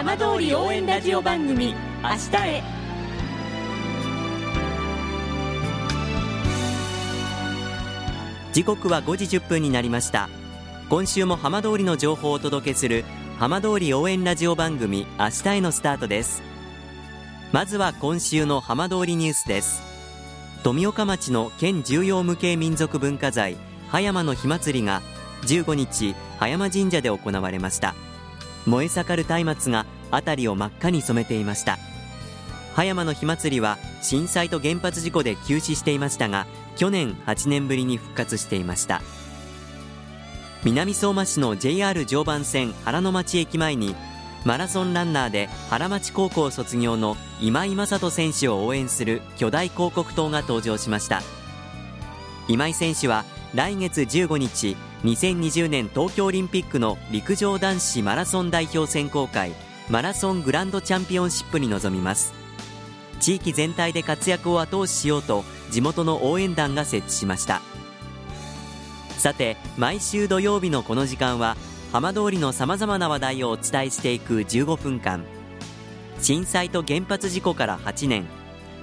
浜通り応援ラジオ番組「明日へ」時刻は5時1分になりました。今週も浜通りの情報をお届けする浜通り応援ラジオ番組明日へのスタートです。まずは今週の浜通りニュースです。富岡町の県重要無形民族文化財葉山の火祭りが15日葉山神社で行われました。燃え盛る松明が辺りを真っ赤に染めていました。葉山の火祭りは震災と原発事故で休止していましたが去年8年ぶりに復活していました。南相馬市の JR 常磐線原野町駅前にマラソンランナーで原町高校卒業の今井正人選手を応援する巨大広告塔が登場しました。今井選手は来月15日2020年東京オリンピックの陸上男子マラソン代表選考会マラソングランドチャンピオンシップに臨みます。地域全体で活躍を後押ししようと地元の応援団が設置しました。さて毎週土曜日のこの時間は浜通りのさまざまな話題をお伝えしていく15分間。震災と原発事故から8年。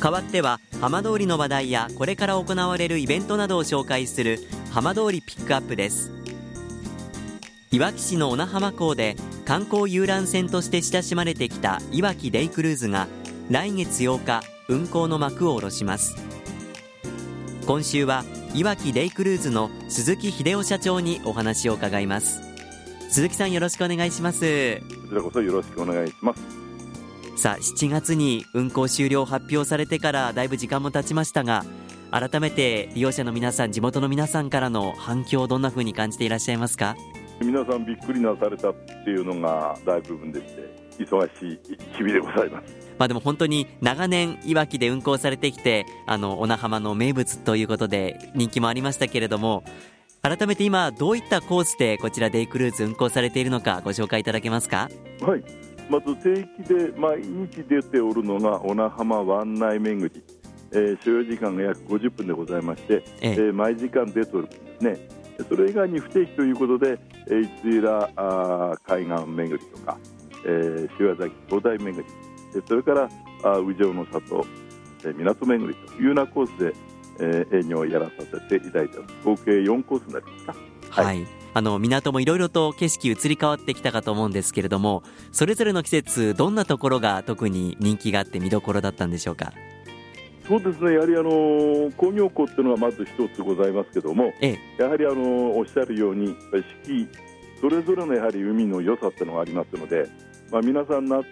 代わっては浜通りの話題やこれから行われるイベントなどを紹介する浜通りピックアップです。いわき市の小名浜港で観光遊覧船として親しまれてきたいわきデイクルーズが来月8日運航の幕を下ろします。今週はいわきデイクルーズの鈴木秀夫社長にお話を伺います。鈴木さんよろしくお願いします。こちらこそよろしくお願いします。さあ7月に運行終了発表されてからだいぶ時間も経ちましたが改めて利用者の皆さん地元の皆さんからの反響どんな風に感じていらっしゃいますか？皆さんびっくりなされたっていうのが大部分でして忙しい日々でございます。まあでも本当に長年いわきで運行されてきてあの小名浜の名物ということで人気もありましたけれども改めて今どういったコースでこちらデイクルーズ運行されているのかご紹介いただけますか？はいまず定期で毎日出ておるのが小名浜湾内巡り、えー、所要時間が約50分でございまして、ええ。ー、毎時間出ておるんですね。それ以外に不定期ということで、えー、いつらあ海岸巡りとか、えー、塩崎灯台巡りそれからあ宇城の里、えー、港巡りというようなコースで、えー、営業をやらさせていただいて合計4コースになりました。はい、はい。あの港もいろいろと景色移り変わってきたかと思うんですけれどもそれぞれの季節どんなところが特に人気があって見どころだったんでしょうか？そうですね。やはりあの工業港っていうのはまず一つございますけども、ええ、やはりあのおっしゃるように四季それぞれのやはり海の良さっていうのがありますので、まあ、皆さん夏、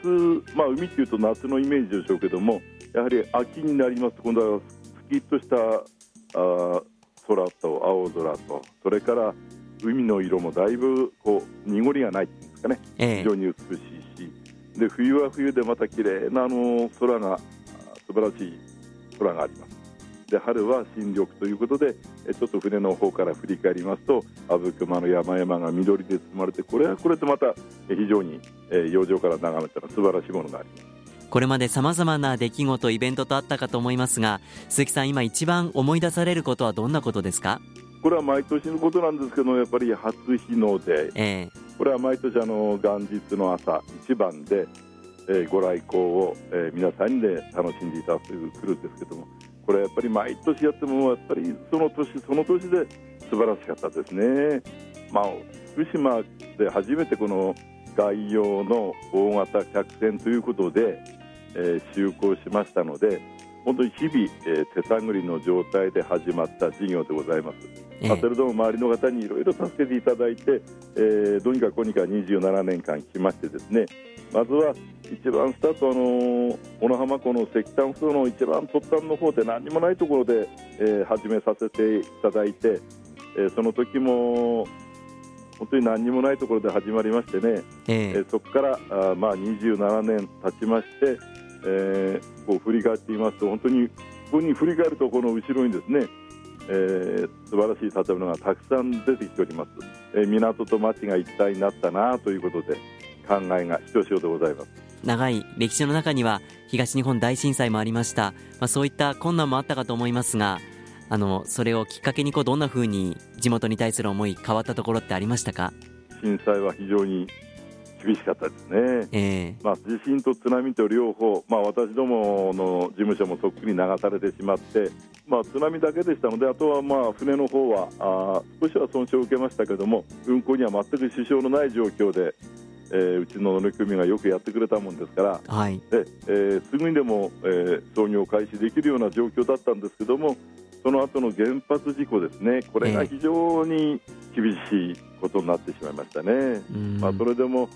まあ、海っていうと夏のイメージでしょうけどもやはり秋になりますと今度はスキッとしたあ空と青空とそれから海の色もだいぶこう濁りがないっていうんですかね、ええ、非常に美しいし。で冬は冬でまた綺麗なあの空が素晴らしい空があります。で春は新緑ということでちょっと船の方から振り返りますと阿武隈の山々が緑で包まれてこれはこれでまた非常に洋上から眺めたら素晴らしいものがありますこれまでさまざまな出来事イベントとあったかと思いますが鈴木さん今一番思い出されることはどんなことですか？これは毎年のことなんですけどやっぱり初日の出、えー、これは毎年あの元日の朝一番で、えー、ご来光を、えー、皆さんで楽しんでいただくというクルーですけどもこれやっぱり毎年やってもやっぱりその年その年で素晴らしかったですね。まあ、福島で初めてこの外洋の大型客船ということで、えー、就航しましたので本当に日々、えー、手探りの状態で始まった事業でございます。まあ、それでも周りの方にいろいろ助けていただいて、えー、どうにかこうにか27年間来ましてですねまずは一番スタートあの小野浜湖の石炭層の一番突端の方で何もないところで、えー、始めさせていただいて、えー、その時も本当に何にもないところで始まりましてね、えー、そこからあ、まあ、27年経ちまして、えー、こう振り返っていますと本当にここに振り返るとこの後ろにですね、えー、素晴らしい建物がたくさん出てきております、えー、港と町が一体になったなということで考えがひとしおでございます。長い歴史の中には東日本大震災もありました、まあ、そういった困難もあったかと思いますがあのそれをきっかけにこうどんなふうに地元に対する思い変わったところってありましたか？震災は非常に厳しかったですね、えー、まあ、地震と津波と両方、まあ、私どもの事務所もとっくに流されてしまって、まあ、津波だけでしたのであとはまあ船の方はあ少しは損傷を受けましたけども運航には全く支障のない状況で、えー、うちの乗組がよくやってくれたもんですから、はい、でえー、すぐにでも、えー、操業開始できるような状況だったんですけどもその後の原発事故ですね、これが非常に厳しいことになってしまいましたね。まあ、それでも、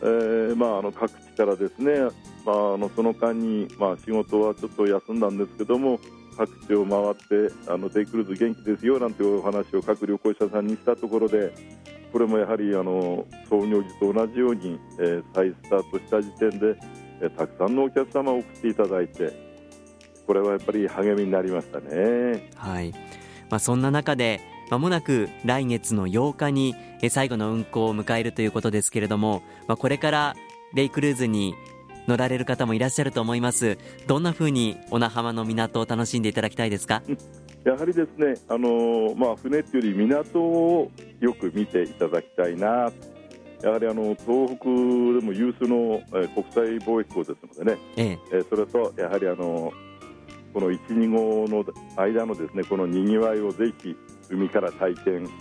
えーまあ、あの各地からですね、まあ、あのその間に、まあ、仕事はちょっと休んだんですけども、各地を回ってあのデイクルーズ元気ですよなんていうお話を各旅行者さんにしたところでこれもやはりあの創業時と同じように、えー、再スタートした時点で、えー、たくさんのお客様を送っていただいてこれはやっぱり励みになりましたね。はいまあ、そんな中でまもなく来月の8日に最後の運行を迎えるということですけれども、まあ、これからレイクルーズに乗られる方もいらっしゃると思います。どんなふうに小名浜の港を楽しんでいただきたいですか？やはりですね、あのー、まあ、船っていうより港をよく見ていただきたいな。やはりあの東北でも有数の、え国際貿易港ですのでね、ええ。それとやはりあのこの1、2号の間のですねこのにぎわいをぜひ海から体験し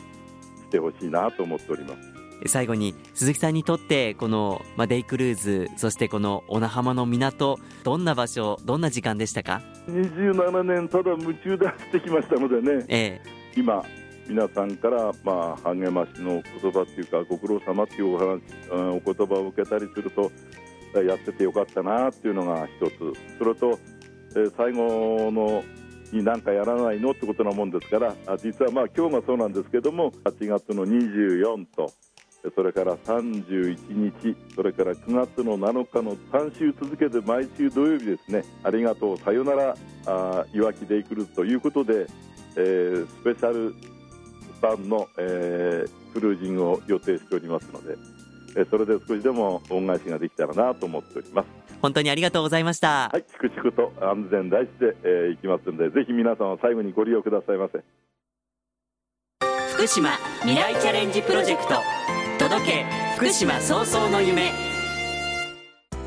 てほしいなと思っております。最後に鈴木さんにとってこの、まあ、デイクルーズそしてこの小名浜の港どんな場所どんな時間でしたか？27年ただ夢中で走ってきましたのでね、ええ、今皆さんから、まあ、励ましの言葉っていうかご苦労様っていうお話お言葉を受けたりするとやっててよかったなっていうのが一つ。それとえ最後のに何かやらないのってことなもんですから実はまあ今日がそうなんですけども8月の24とそれから31日それから9月の7日の3週続けて毎週土曜日ですねありがとうさよならあいわきデイクルーズということで、えー、スペシャル版の、えー、クルージングを予定しておりますので、え、それで少しでも恩返しができたらなと思っております。本当にありがとうございました。はい粛々と安全第一で、えー、いきますんでぜひ皆さん最後にご利用くださいませ。福島未来チャレンジプロジェクト。届け福島早々の夢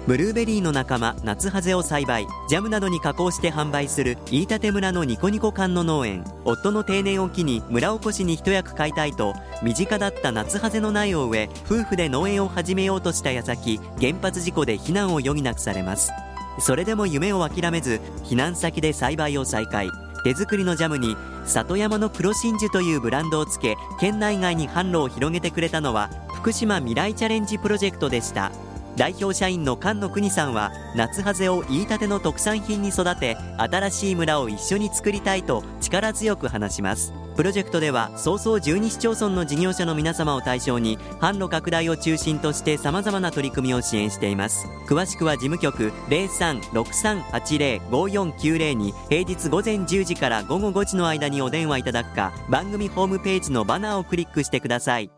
ブルーベリーの仲間夏ハゼを栽培。ジャムなどに加工して販売する飯舘村のニコニコ館の農園。夫の定年を機に村おこしに一役買いたいと身近だった夏ハゼの苗を植え夫婦で農園を始めようとした矢先原発事故で避難を余儀なくされます。それでも夢を諦めず避難先で栽培を再開。手作りのジャムに里山の黒真珠というブランドをつけ県内外に販路を広げてくれたのは福島未来チャレンジプロジェクトでした。代表社員の菅野邦さんは夏ハゼを言いたての特産品に育て新しい村を一緒に作りたいと力強く話します。プロジェクトでは早々12市町村の事業者の皆様を対象に販路拡大を中心として様々な取り組みを支援しています。詳しくは事務局0363805490に平日午前10時から午後5時の間にお電話いただくか番組ホームページのバナーをクリックしてください。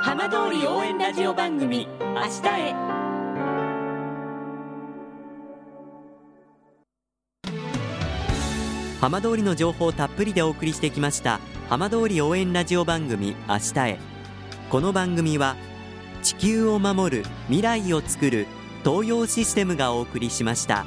浜通り応援ラジオ番組「明日へ」浜通りの情報をたっぷりでお送りしてきました浜通り応援ラジオ番組「明日へ」この番組は地球を守る未来をつくる東洋システムがお送りしました。